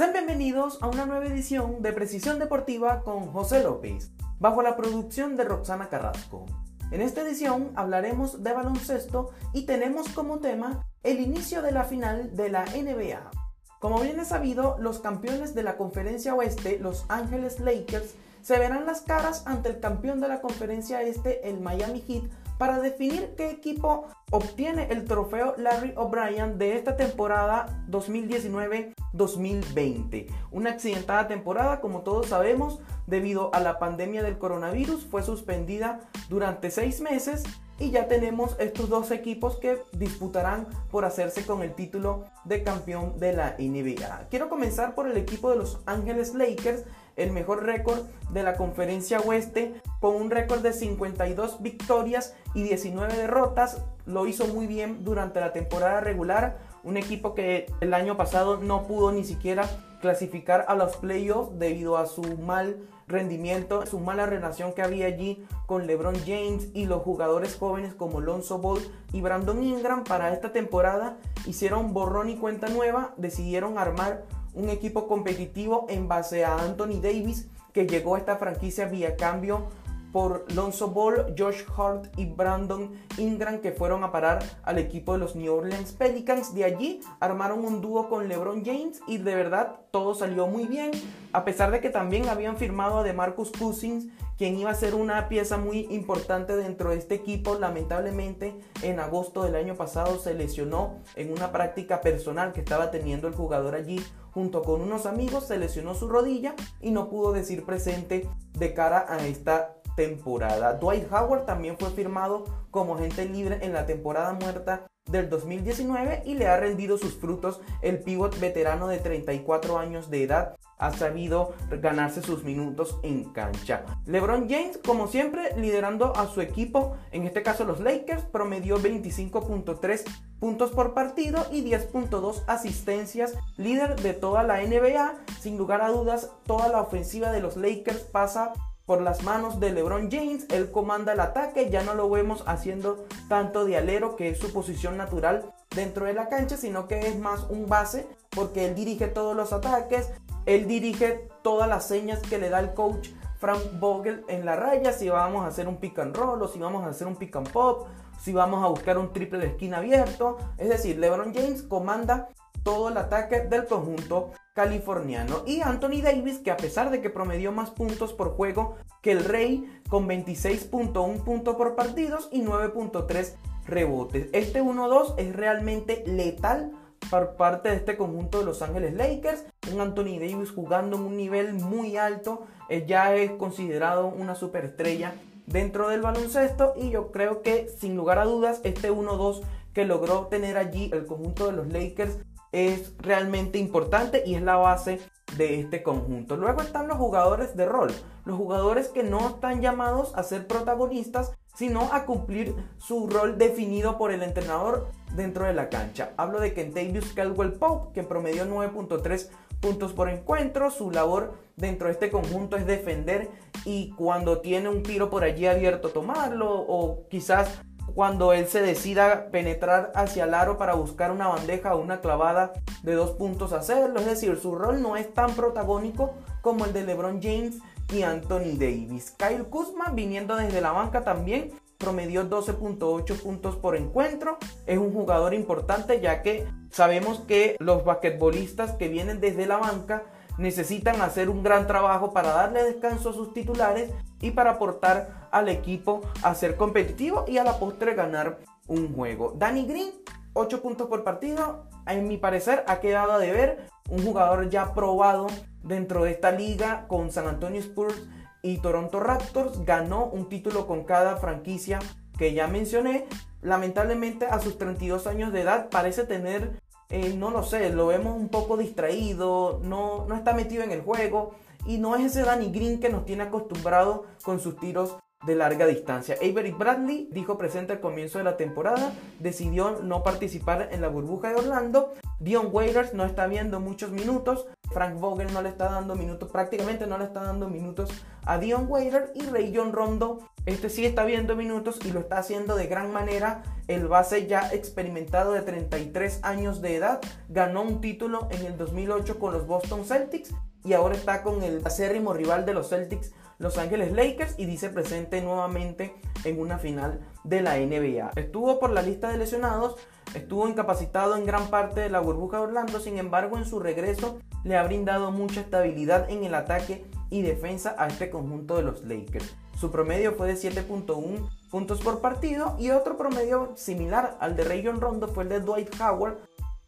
Sean bienvenidos a una nueva edición de Precisión Deportiva con José López, bajo la producción de Roxana Carrasco. En esta edición hablaremos de baloncesto y tenemos como tema el inicio de la final de la NBA. Como bien es sabido, los campeones de la conferencia oeste, Los Ángeles Lakers, se verán las caras ante el campeón de la conferencia este, el Miami Heat, para definir qué equipo obtiene el trofeo Larry O'Brien de esta temporada 2019-2020. Una accidentada temporada, como todos sabemos, debido a la pandemia del coronavirus, fue suspendida durante seis meses y ya tenemos estos dos equipos que disputarán por hacerse con el título de campeón de la NBA. Quiero comenzar por el equipo de los Ángeles Lakers, el mejor récord de la conferencia oeste con un récord de 52 victorias y 19 derrotas. Lo hizo muy bien durante la temporada regular. Un equipo que el año pasado no pudo ni siquiera clasificar a los playoffs debido a su mal rendimiento, su mala relación que había allí con LeBron James y los jugadores jóvenes como Lonzo Ball y Brandon Ingram para esta temporada hicieron borrón y cuenta nueva, decidieron armar un equipo competitivo en base a Anthony Davis que llegó a esta franquicia vía cambio por Lonzo Ball, Josh Hart y Brandon Ingram que fueron a parar al equipo de los New Orleans Pelicans. De allí armaron un dúo con LeBron James y de verdad todo salió muy bien, a pesar de que también habían firmado a DeMarcus Cousins, quien iba a ser una pieza muy importante dentro de este equipo. Lamentablemente en agosto del año pasado se lesionó en una práctica personal que estaba teniendo el jugador allí junto con unos amigos, se lesionó su rodilla y no pudo decir presente de cara a esta temporada. Dwight Howard también fue firmado como agente libre en la temporada muerta del 2019 y le ha rendido sus frutos el pivot veterano de 34 años de edad ha sabido ganarse sus minutos en cancha. LeBron James, como siempre, liderando a su equipo, en este caso los Lakers, promedió 25.3 puntos por partido y 10.2 asistencias, líder de toda la NBA. Sin lugar a dudas, toda la ofensiva de los Lakers pasa por las manos de LeBron James. Él comanda el ataque, ya no lo vemos haciendo tanto de alero, que es su posición natural dentro de la cancha, sino que es más un base, porque él dirige todos los ataques, él dirige todas las señas que le da el coach Frank Vogel en la raya, si vamos a hacer un pick and roll o si vamos a hacer un pick and pop, si vamos a buscar un triple de esquina abierto. Es decir, LeBron James comanda todo el ataque del conjunto californiano. Y Anthony Davis, que a pesar de que promedió más puntos por juego que el Rey, con 26.1 puntos por partidos y 9.3 rebotes. Este 1-2 es realmente letal por parte de este conjunto de Los Ángeles Lakers. Un Anthony Davis jugando en un nivel muy alto. ya es considerado una superestrella dentro del baloncesto y yo creo que sin lugar a dudas este 1-2 que logró tener allí el conjunto de los Lakers es realmente importante y es la base de este conjunto. Luego están los jugadores de rol, los jugadores que no están llamados a ser protagonistas, sino a cumplir su rol definido por el entrenador dentro de la cancha. Hablo de Kentavious Caldwell Pope, que promedió 9.3 puntos por encuentro. Su labor dentro de este conjunto es defender y cuando tiene un tiro por allí abierto tomarlo o quizás cuando él se decida penetrar hacia el aro para buscar una bandeja o una clavada de dos puntos hacerlo. Es decir, su rol no es tan protagónico como el de LeBron James y Anthony Davis. Kyle Kuzma viniendo desde la banca también promedió 12.8 puntos por encuentro. Es un jugador importante ya que sabemos que los basquetbolistas que vienen desde la banca necesitan hacer un gran trabajo para darle descanso a sus titulares y para aportar al equipo a ser competitivo y a la postre ganar un juego. Danny Green, 8 puntos por partido, en mi parecer ha quedado a deber, un jugador ya probado dentro de esta liga con San Antonio Spurs y Toronto Raptors, ganó un título con cada franquicia que ya mencioné. Lamentablemente a sus 32 años de edad parece tener eh, no lo sé, lo vemos un poco distraído, no, no está metido en el juego y no es ese Danny Green que nos tiene acostumbrado con sus tiros de larga distancia. Avery Bradley dijo presente al comienzo de la temporada, decidió no participar en la burbuja de Orlando. Dion Waiters no está viendo muchos minutos. Frank Vogel no le está dando minutos, prácticamente no le está dando minutos a Dion Waiters. Y Ray John Rondo, este sí está viendo minutos y lo está haciendo de gran manera. El base ya experimentado de 33 años de edad ganó un título en el 2008 con los Boston Celtics y ahora está con el acérrimo rival de los Celtics, Los Ángeles Lakers, y dice presente nuevamente en una final de la NBA. Estuvo por la lista de lesionados, estuvo incapacitado en gran parte de la burbuja de Orlando, sin embargo en su regreso le ha brindado mucha estabilidad en el ataque y defensa a este conjunto de los Lakers. Su promedio fue de 7.1 puntos por partido y otro promedio similar al de Rayon Rondo fue el de Dwight Howard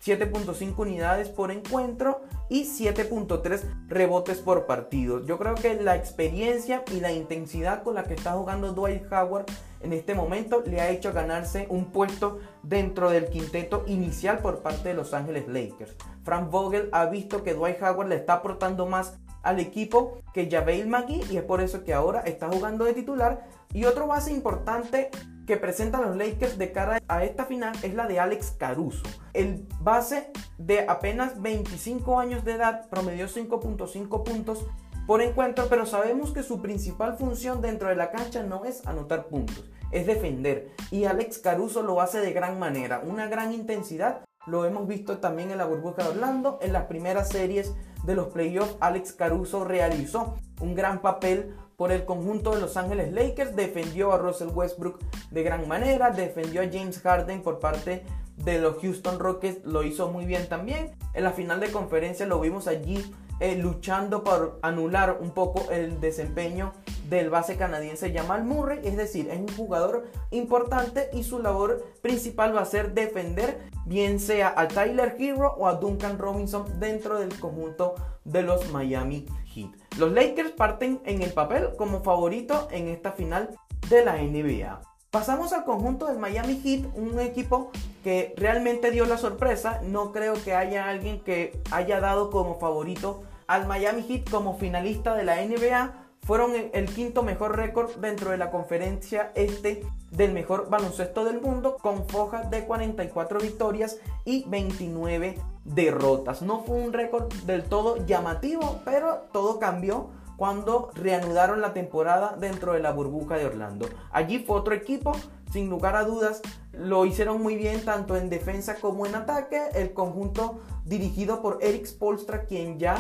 7.5 unidades por encuentro y 7.3 rebotes por partido. Yo creo que la experiencia y la intensidad con la que está jugando Dwight Howard en este momento le ha hecho ganarse un puesto dentro del quinteto inicial por parte de Los Ángeles Lakers. Frank Vogel ha visto que Dwight Howard le está aportando más al equipo que Javel McGee y es por eso que ahora está jugando de titular. Y otro base importante que presentan los Lakers de cara a esta final es la de Alex Caruso. El base de apenas 25 años de edad promedió 5.5 puntos por encuentro, pero sabemos que su principal función dentro de la cancha no es anotar puntos, es defender. Y Alex Caruso lo hace de gran manera, una gran intensidad. Lo hemos visto también en la burbuja de Orlando. En las primeras series de los playoffs, Alex Caruso realizó un gran papel por el conjunto de Los Ángeles Lakers, defendió a Russell Westbrook de gran manera, defendió a James Harden por parte de los Houston Rockets, lo hizo muy bien también. En la final de conferencia lo vimos allí eh, luchando por anular un poco el desempeño del base canadiense Jamal Murray, es decir, es un jugador importante y su labor principal va a ser defender bien sea a Tyler Hero o a Duncan Robinson dentro del conjunto de los Miami Heat. Los Lakers parten en el papel como favorito en esta final de la NBA. Pasamos al conjunto del Miami Heat, un equipo que realmente dio la sorpresa. No creo que haya alguien que haya dado como favorito al Miami Heat como finalista de la NBA. Fueron el quinto mejor récord dentro de la conferencia este del mejor baloncesto del mundo con fojas de 44 victorias y 29 derrotas. No fue un récord del todo llamativo, pero todo cambió cuando reanudaron la temporada dentro de la burbuja de Orlando. Allí fue otro equipo, sin lugar a dudas, lo hicieron muy bien tanto en defensa como en ataque. El conjunto dirigido por Eric Spolstra, quien ya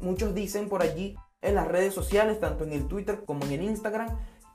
muchos dicen por allí en las redes sociales, tanto en el Twitter como en el Instagram,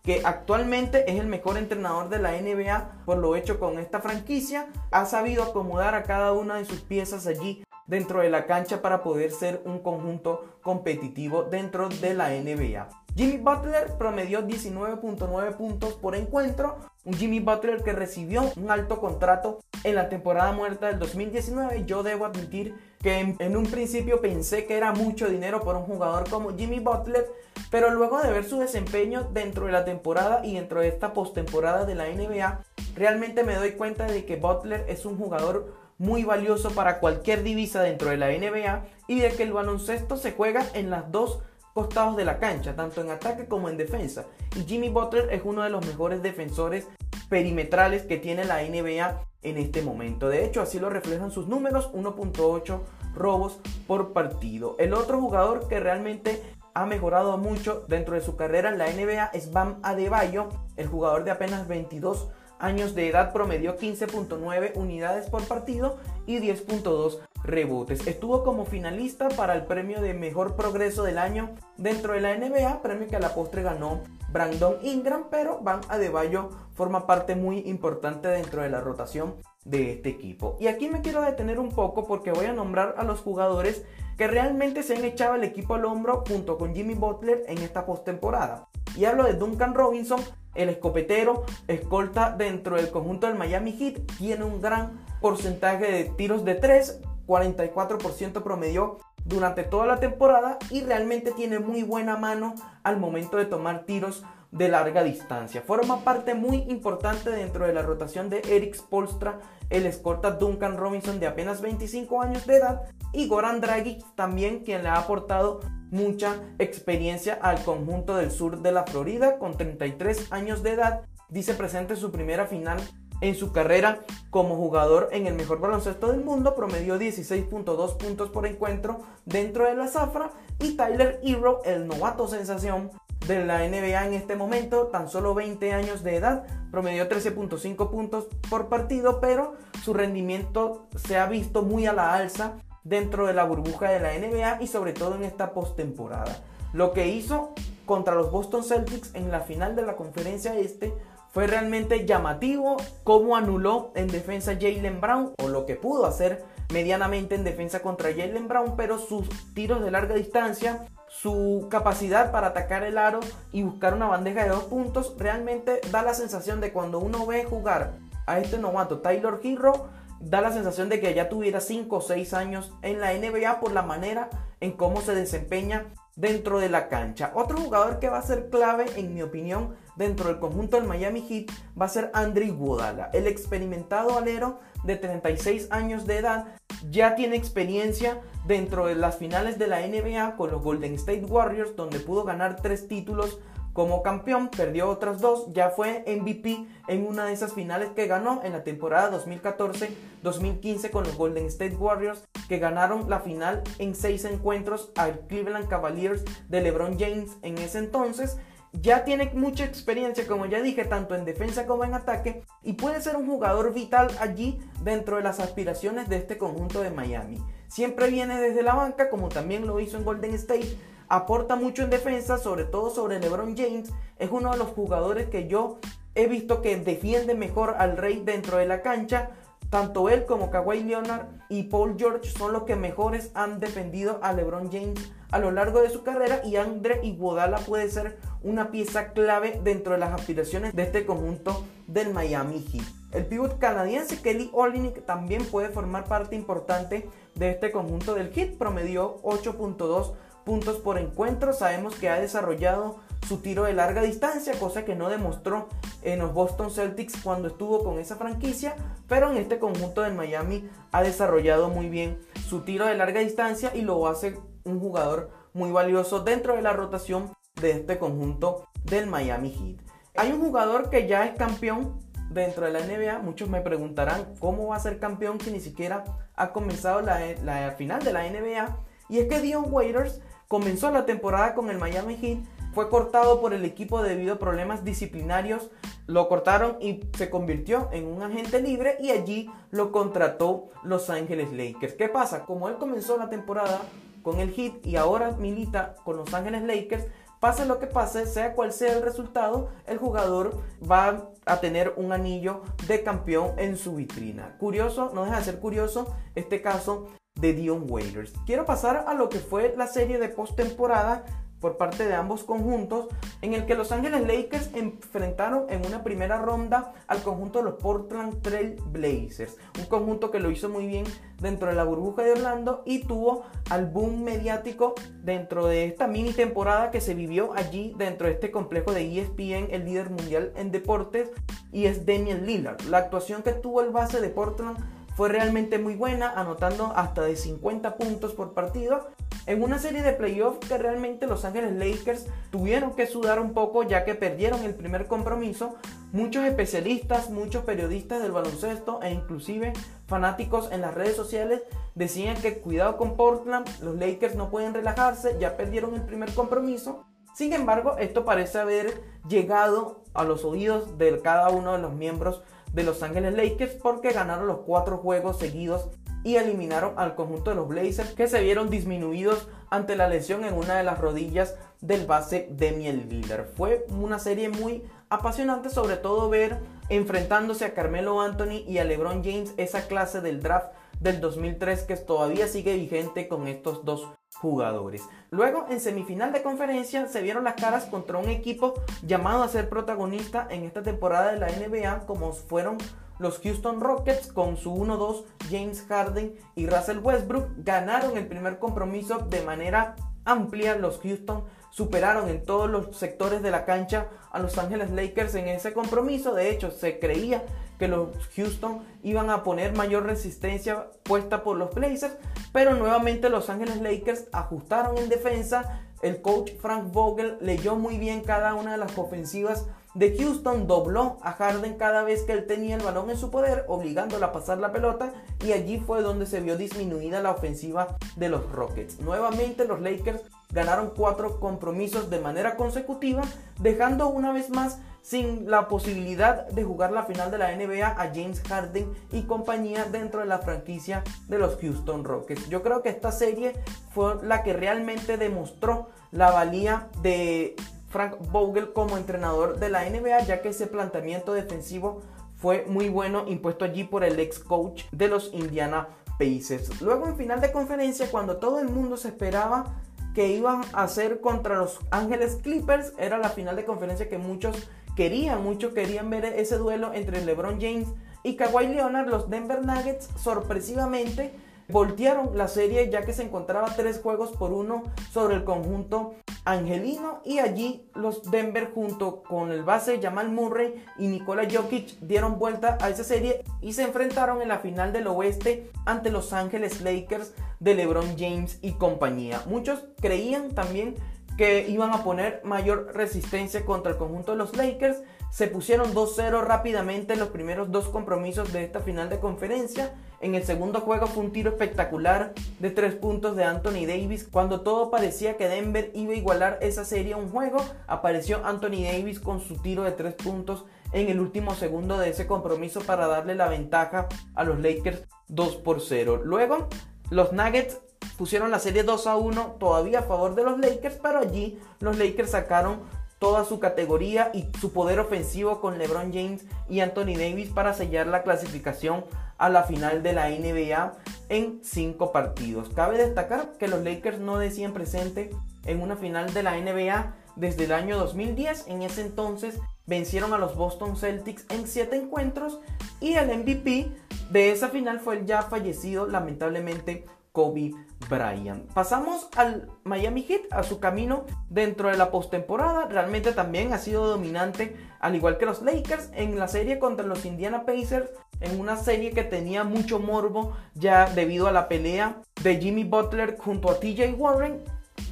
que actualmente es el mejor entrenador de la NBA por lo hecho con esta franquicia, ha sabido acomodar a cada una de sus piezas allí dentro de la cancha para poder ser un conjunto competitivo dentro de la NBA. Jimmy Butler promedió 19.9 puntos por encuentro, un Jimmy Butler que recibió un alto contrato en la temporada muerta del 2019. Yo debo admitir que en, un principio pensé que era mucho dinero por un jugador como Jimmy Butler, pero luego de ver su desempeño dentro de la temporada y dentro de esta postemporada de la NBA, realmente me doy cuenta de que Butler es un jugador muy valioso para cualquier divisa dentro de la NBA y de que el baloncesto se juega en las dos costados de la cancha, tanto en ataque como en defensa. Y Jimmy Butler es uno de los mejores defensores perimetrales que tiene la NBA en este momento. De hecho, así lo reflejan sus números, 1.8 robos por partido. El otro jugador que realmente ha mejorado mucho dentro de su carrera en la NBA es Bam Adebayo, el jugador de apenas 22 años de edad promedió 15.9 unidades por partido y 10.2 rebotes. Estuvo como finalista para el premio de mejor progreso del año dentro de la NBA, premio que a la postre ganó Brandon Ingram, pero Van Adebayo forma parte muy importante dentro de la rotación de este equipo. Y aquí me quiero detener un poco porque voy a nombrar a los jugadores que realmente se han echado el equipo al hombro junto con Jimmy Butler en esta postemporada. Y hablo de Duncan Robinson, el escopetero, escolta dentro del conjunto del Miami Heat, tiene un gran porcentaje de tiros de 3, 44% promedio durante toda la temporada y realmente tiene muy buena mano al momento de tomar tiros de larga distancia. Forma parte muy importante dentro de la rotación de Eric Spolstra, el escolta Duncan Robinson de apenas 25 años de edad y Goran Dragic también quien le ha aportado mucha experiencia al conjunto del sur de la Florida con 33 años de edad. Dice presente su primera final en su carrera como jugador en el mejor baloncesto del mundo, promedió 16.2 puntos por encuentro dentro de la zafra y Tyler Hero, el novato sensación de la NBA en este momento, tan solo 20 años de edad, promedió 13.5 puntos por partido, pero su rendimiento se ha visto muy a la alza dentro de la burbuja de la NBA y sobre todo en esta postemporada. Lo que hizo contra los Boston Celtics en la final de la conferencia este fue realmente llamativo cómo anuló en defensa Jalen Brown o lo que pudo hacer medianamente en defensa contra Jalen Brown, pero sus tiros de larga distancia, su capacidad para atacar el aro y buscar una bandeja de dos puntos, realmente da la sensación de cuando uno ve jugar a este novato Tyler Hero, da la sensación de que ya tuviera 5 o 6 años en la NBA por la manera en cómo se desempeña dentro de la cancha. Otro jugador que va a ser clave, en mi opinión, dentro del conjunto del Miami Heat va a ser Andre Iguodala. El experimentado alero de 36 años de edad ya tiene experiencia dentro de las finales de la NBA con los Golden State Warriors, donde pudo ganar tres títulos como campeón, perdió otras dos, ya fue MVP en una de esas finales que ganó en la temporada 2014-2015 con los Golden State Warriors, que ganaron la final en seis encuentros al Cleveland Cavaliers de LeBron James en ese entonces. Ya tiene mucha experiencia, como ya dije, tanto en defensa como en ataque, y puede ser un jugador vital allí dentro de las aspiraciones de este conjunto de Miami. Siempre viene desde la banca, como también lo hizo en Golden State, aporta mucho en defensa, sobre todo sobre LeBron James. Es uno de los jugadores que yo he visto que defiende mejor al Rey dentro de la cancha. Tanto él como Kawhi Leonard y Paul George son los que mejores han defendido a LeBron James a lo largo de su carrera y Andre Iguodala puede ser una pieza clave dentro de las aspiraciones de este conjunto del Miami Heat. El pivot canadiense Kelly Olynyk también puede formar parte importante de este conjunto del Heat, promedió 8.2 puntos por encuentro. Sabemos que ha desarrollado su tiro de larga distancia, cosa que no demostró en los Boston Celtics cuando estuvo con esa franquicia, pero en este conjunto del Miami ha desarrollado muy bien su tiro de larga distancia y lo hace un jugador muy valioso dentro de la rotación de este conjunto del Miami Heat. Hay un jugador que ya es campeón dentro de la NBA. Muchos me preguntarán cómo va a ser campeón si ni siquiera ha comenzado la, la final de la NBA. Y es que Dion Waiters Comenzó la temporada con el Miami Heat, fue cortado por el equipo debido a problemas disciplinarios, lo cortaron y se convirtió en un agente libre y allí lo contrató Los Ángeles Lakers. ¿Qué pasa? Como él comenzó la temporada con el Heat y ahora milita con Los Ángeles Lakers, pase lo que pase, sea cual sea el resultado, el jugador va a tener un anillo de campeón en su vitrina. Curioso, no deja de ser curioso este caso de Dion Waiters. Quiero pasar a lo que fue la serie de postemporada por parte de ambos conjuntos, en el que Los Ángeles Lakers enfrentaron en una primera ronda al conjunto de los Portland Trail Blazers, un conjunto que lo hizo muy bien dentro de la burbuja de Orlando y tuvo al boom mediático dentro de esta mini temporada que se vivió allí dentro de este complejo de ESPN, el líder mundial en deportes, y es Damian Lillard. La actuación que tuvo el base de Portland fue realmente muy buena, anotando hasta de 50 puntos por partido en una serie de playoffs que realmente Los Ángeles Lakers tuvieron que sudar un poco ya que perdieron el primer compromiso. Muchos especialistas, muchos periodistas del baloncesto e inclusive fanáticos en las redes sociales decían que cuidado con Portland, los Lakers no pueden relajarse, ya perdieron el primer compromiso. Sin embargo, esto parece haber llegado a los oídos de cada uno de los miembros de Los Ángeles Lakers porque ganaron los cuatro juegos seguidos y eliminaron al conjunto de los Blazers que se vieron disminuidos ante la lesión en una de las rodillas del base Demiel Lillard. Fue una serie muy apasionante, sobre todo ver enfrentándose a Carmelo Anthony y a LeBron James esa clase del draft del 2003 que todavía sigue vigente con estos dos jugadores. Luego, en semifinal de conferencia, se vieron las caras contra un equipo llamado a ser protagonista en esta temporada de la NBA, como fueron los Houston Rockets con su 1-2 James Harden y Russell Westbrook. Ganaron el primer compromiso de manera amplia los Houston superaron en todos los sectores de la cancha a Los Ángeles Lakers en ese compromiso. De hecho, se creía que los Houston iban a poner mayor resistencia puesta por los Blazers, pero nuevamente Los Ángeles Lakers ajustaron en defensa. El coach Frank Vogel leyó muy bien cada una de las ofensivas de Houston dobló a Harden cada vez que él tenía el balón en su poder, obligándola a pasar la pelota y allí fue donde se vio disminuida la ofensiva de los Rockets. Nuevamente los Lakers ganaron cuatro compromisos de manera consecutiva, dejando una vez más sin la posibilidad de jugar la final de la NBA a James Harden y compañía dentro de la franquicia de los Houston Rockets. Yo creo que esta serie fue la que realmente demostró la valía de Frank Vogel como entrenador de la NBA, ya que ese planteamiento defensivo fue muy bueno, impuesto allí por el ex coach de los Indiana Pacers. Luego en final de conferencia, cuando todo el mundo se esperaba que iban a hacer contra los Ángeles Clippers, era la final de conferencia que muchos querían, muchos querían ver ese duelo entre LeBron James y Kawhi Leonard, los Denver Nuggets sorpresivamente voltearon la serie ya que se encontraba tres juegos por uno sobre el conjunto angelino y allí los Denver junto con el base Jamal Murray y Nikola Jokic dieron vuelta a esa serie y se enfrentaron en la final del oeste ante Los Ángeles Lakers de LeBron James y compañía. Muchos creían también que iban a poner mayor resistencia contra el conjunto de los Lakers. Se pusieron 2-0 rápidamente en los primeros dos compromisos de esta final de conferencia. En el segundo juego fue un tiro espectacular de tres puntos de Anthony Davis. Cuando todo parecía que Denver iba a igualar esa serie a un juego, apareció Anthony Davis con su tiro de tres puntos en el último segundo de ese compromiso para darle la ventaja a los Lakers 2 por 0. Luego, los Nuggets pusieron la serie 2 a 1 todavía a favor de los Lakers, pero allí los Lakers sacaron toda su categoría y su poder ofensivo con LeBron James y Anthony Davis para sellar la clasificación a la final de la NBA en cinco partidos. Cabe destacar que los Lakers no decían presente en una final de la NBA desde el año 2010. En ese entonces vencieron a los Boston Celtics en siete encuentros y el MVP de esa final fue el ya fallecido lamentablemente Kobe Bryant. Pasamos al Miami Heat, a su camino dentro de la postemporada. Realmente también ha sido dominante, al igual que los Lakers, en la serie contra los Indiana Pacers. En una serie que tenía mucho morbo ya debido a la pelea de Jimmy Butler junto a TJ Warren.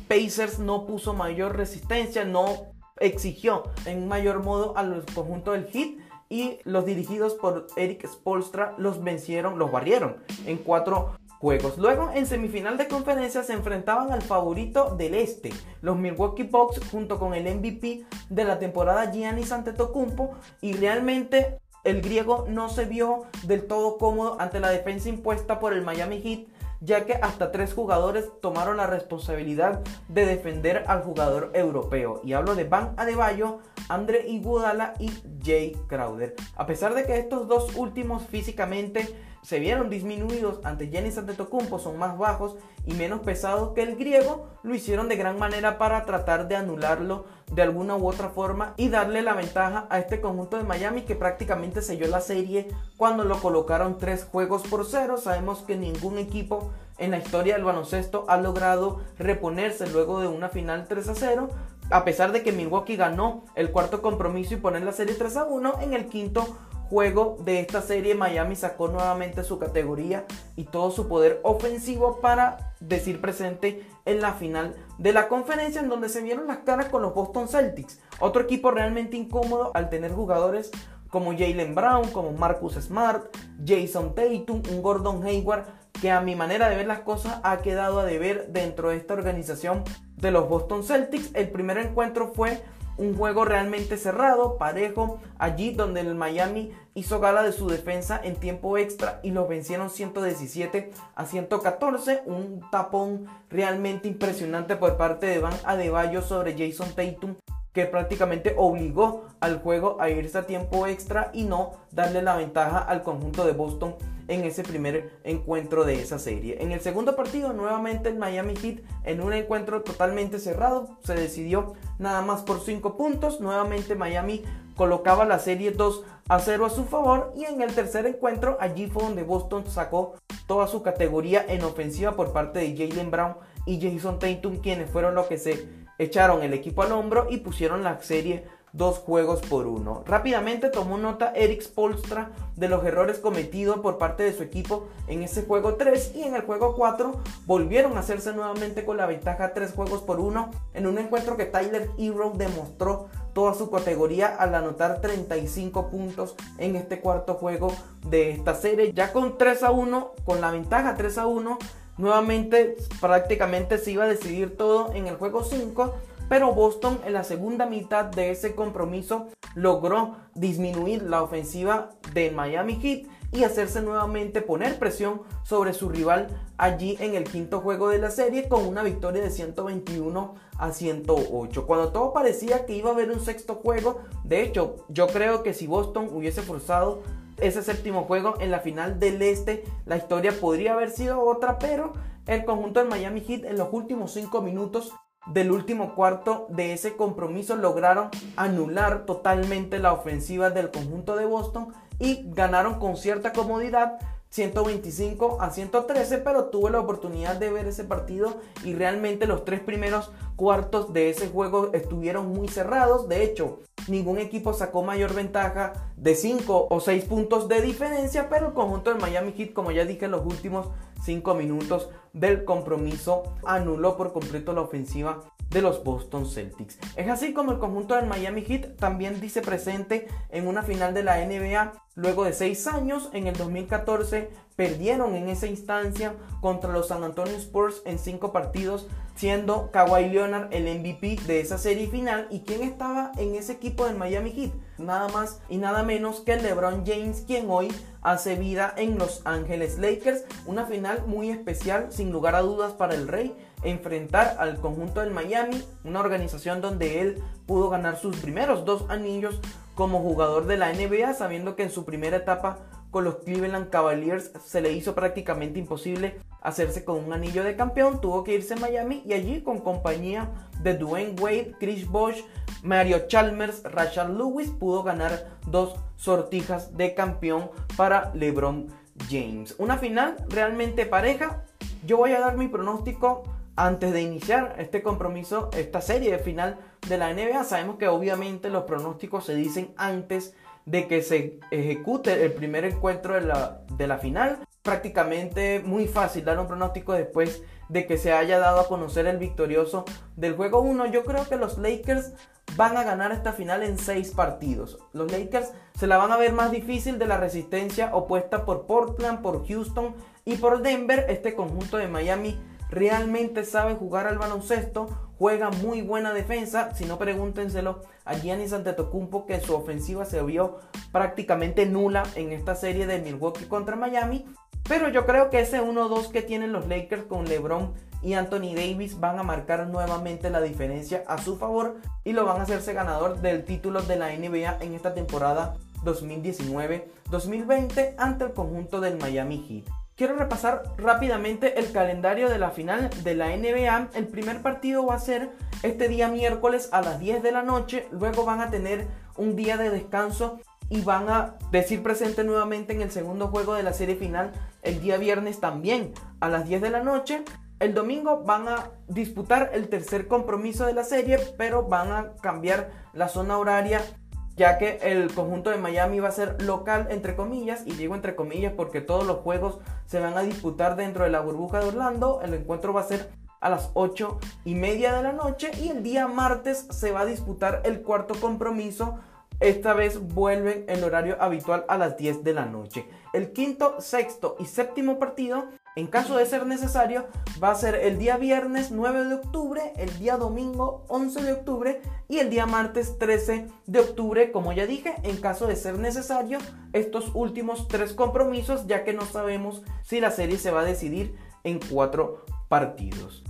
Pacers no puso mayor resistencia, no exigió en mayor modo al conjunto del Heat y los dirigidos por Eric Spolstra los vencieron, los barrieron en cuatro juegos. Luego, en semifinal de conferencia se enfrentaban al favorito del este, los Milwaukee Bucks, junto con el MVP de la temporada Giannis Antetokounmpo, y realmente el griego no se vio del todo cómodo ante la defensa impuesta por el Miami Heat, ya que hasta tres jugadores tomaron la responsabilidad de defender al jugador europeo. Y hablo de Van Adebayo, Andre Iguodala y Jay Crowder. A pesar de que estos dos últimos físicamente se vieron disminuidos ante Giannis Antetokounmpo, son más bajos y menos pesados que el griego, lo hicieron de gran manera para tratar de anularlo de alguna u otra forma y darle la ventaja a este conjunto de Miami que prácticamente selló la serie cuando lo colocaron tres juegos por cero. Sabemos que ningún equipo en la historia del baloncesto ha logrado reponerse luego de una final 3 a 0. A pesar de que Milwaukee ganó el cuarto compromiso y poner la serie 3 a 1, en el quinto juego de esta serie Miami sacó nuevamente su categoría y todo su poder ofensivo para decir presente en la final de la conferencia en donde se vieron las caras con los Boston Celtics. Otro equipo realmente incómodo al tener jugadores como Jalen Brown, como Marcus Smart, Jason Tatum, un Gordon Hayward que a mi manera de ver las cosas ha quedado a deber dentro de esta organización de los Boston Celtics. El primer encuentro fue un juego realmente cerrado, parejo, allí donde el Miami hizo gala de su defensa en tiempo extra y los vencieron 117 a 114, un tapón realmente impresionante por parte de Van Adebayo sobre Jason Tatum que prácticamente obligó al juego a irse a tiempo extra y no darle la ventaja al conjunto de Boston en ese primer encuentro de esa serie. En el segundo partido, nuevamente el Miami Heat en un encuentro totalmente cerrado, se decidió nada más por 5 puntos. Nuevamente Miami colocaba la serie 2 a 0 a su favor y en el tercer encuentro allí fue donde Boston sacó toda su categoría en ofensiva por parte de Jalen Brown y Jason Tatum quienes fueron los que se echaron el equipo al hombro y pusieron la serie dos juegos por uno. Rápidamente tomó nota Eric Spolstra de los errores cometidos por parte de su equipo en ese juego 3 y en el juego 4 volvieron a hacerse nuevamente con la ventaja 3 juegos por uno en un encuentro que Tyler Hero demostró toda su categoría al anotar 35 puntos en este cuarto juego de esta serie. Ya con 3 a 1, con la ventaja 3 a 1, nuevamente prácticamente se iba a decidir todo en el juego 5 pero Boston en la segunda mitad de ese compromiso logró disminuir la ofensiva de Miami Heat y hacerse nuevamente poner presión sobre su rival allí en el quinto juego de la serie con una victoria de 121 a 108. Cuando todo parecía que iba a haber un sexto juego, de hecho yo creo que si Boston hubiese forzado ese séptimo juego en la final del este, la historia podría haber sido otra, pero el conjunto del Miami Heat en los últimos cinco minutos del último cuarto de ese compromiso lograron anular totalmente la ofensiva del conjunto de Boston y ganaron con cierta comodidad 125 a 113, pero tuve la oportunidad de ver ese partido y realmente los tres primeros cuartos de ese juego estuvieron muy cerrados. De hecho, ningún equipo sacó mayor ventaja de 5 o 6 puntos de diferencia, pero el conjunto del Miami Heat, como ya dije los últimos 5 minutos del compromiso, anuló por completo la ofensiva de los Boston Celtics. Es así como el conjunto del Miami Heat también dice presente en una final de la NBA luego de seis años. En el 2014 perdieron en esa instancia contra los San Antonio Spurs en cinco partidos, siendo Kawhi Leonard el MVP de esa serie final. ¿Y quién estaba en ese equipo del Miami Heat? Nada más y nada menos que LeBron James, quien hoy hace vida en Los Ángeles Lakers. Una final muy especial, sin lugar a dudas, para el Rey enfrentar al conjunto del Miami, una organización donde él pudo ganar sus primeros dos anillos como jugador de la NBA, sabiendo que en su primera etapa con los Cleveland Cavaliers se le hizo prácticamente imposible hacerse con un anillo de campeón, tuvo que irse a Miami y allí con compañía de Dwayne Wade, Chris Bosh, Mario Chalmers, Rashad Lewis pudo ganar dos sortijas de campeón para LeBron James. Una final realmente pareja. Yo voy a dar mi pronóstico antes de iniciar este compromiso, esta serie de final de la NBA. Sabemos que obviamente los pronósticos se dicen antes de que se ejecute el primer encuentro de la, de la final. Prácticamente muy fácil dar un pronóstico después de que se haya dado a conocer el victorioso del juego 1. Yo creo que los Lakers van a ganar esta final en 6 partidos. Los Lakers se la van a ver más difícil de la resistencia opuesta por Portland, por Houston y por Denver. Este conjunto de Miami realmente sabe jugar al baloncesto, juega muy buena defensa, si no pregúntenselo a Giannis Antetokounmpo que su ofensiva se vio prácticamente nula en esta serie de Milwaukee contra Miami, pero yo creo que ese 1-2 que tienen los Lakers con LeBron y Anthony Davis van a marcar nuevamente la diferencia a su favor y lo van a hacerse ganador del título de la NBA en esta temporada 2019-2020 ante el conjunto del Miami Heat. Quiero repasar rápidamente el calendario de la final de la NBA. El primer partido va a ser este día miércoles a las 10 de la noche. Luego van a tener un día de descanso y van a decir presente nuevamente en el segundo juego de la serie final el día viernes también a las 10 de la noche. El domingo van a disputar el tercer compromiso de la serie, pero van a cambiar la zona horaria ya que el conjunto de Miami va a ser local, entre comillas, y digo entre comillas porque todos los juegos se van a disputar dentro de la burbuja de Orlando. El encuentro va a ser a las 8 y media de la noche y el día martes se va a disputar el cuarto compromiso. Esta vez vuelven el horario habitual a las 10 de la noche. El quinto, sexto y séptimo partido en caso de ser necesario, va a ser el día viernes 9 de octubre, el día domingo 11 de octubre y el día martes 13 de octubre, como ya dije, en caso de ser necesario, estos últimos tres compromisos, ya que no sabemos si la serie se va a decidir en cuatro partidos.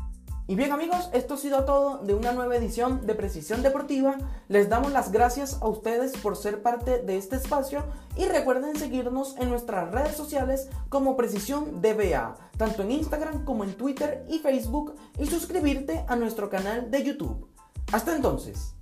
Y bien amigos, esto ha sido todo de una nueva edición de Precisión Deportiva. Les damos las gracias a ustedes por ser parte de este espacio y recuerden seguirnos en nuestras redes sociales como Precisión DBA, tanto en Instagram como en Twitter y Facebook y suscribirte a nuestro canal de YouTube. Hasta entonces.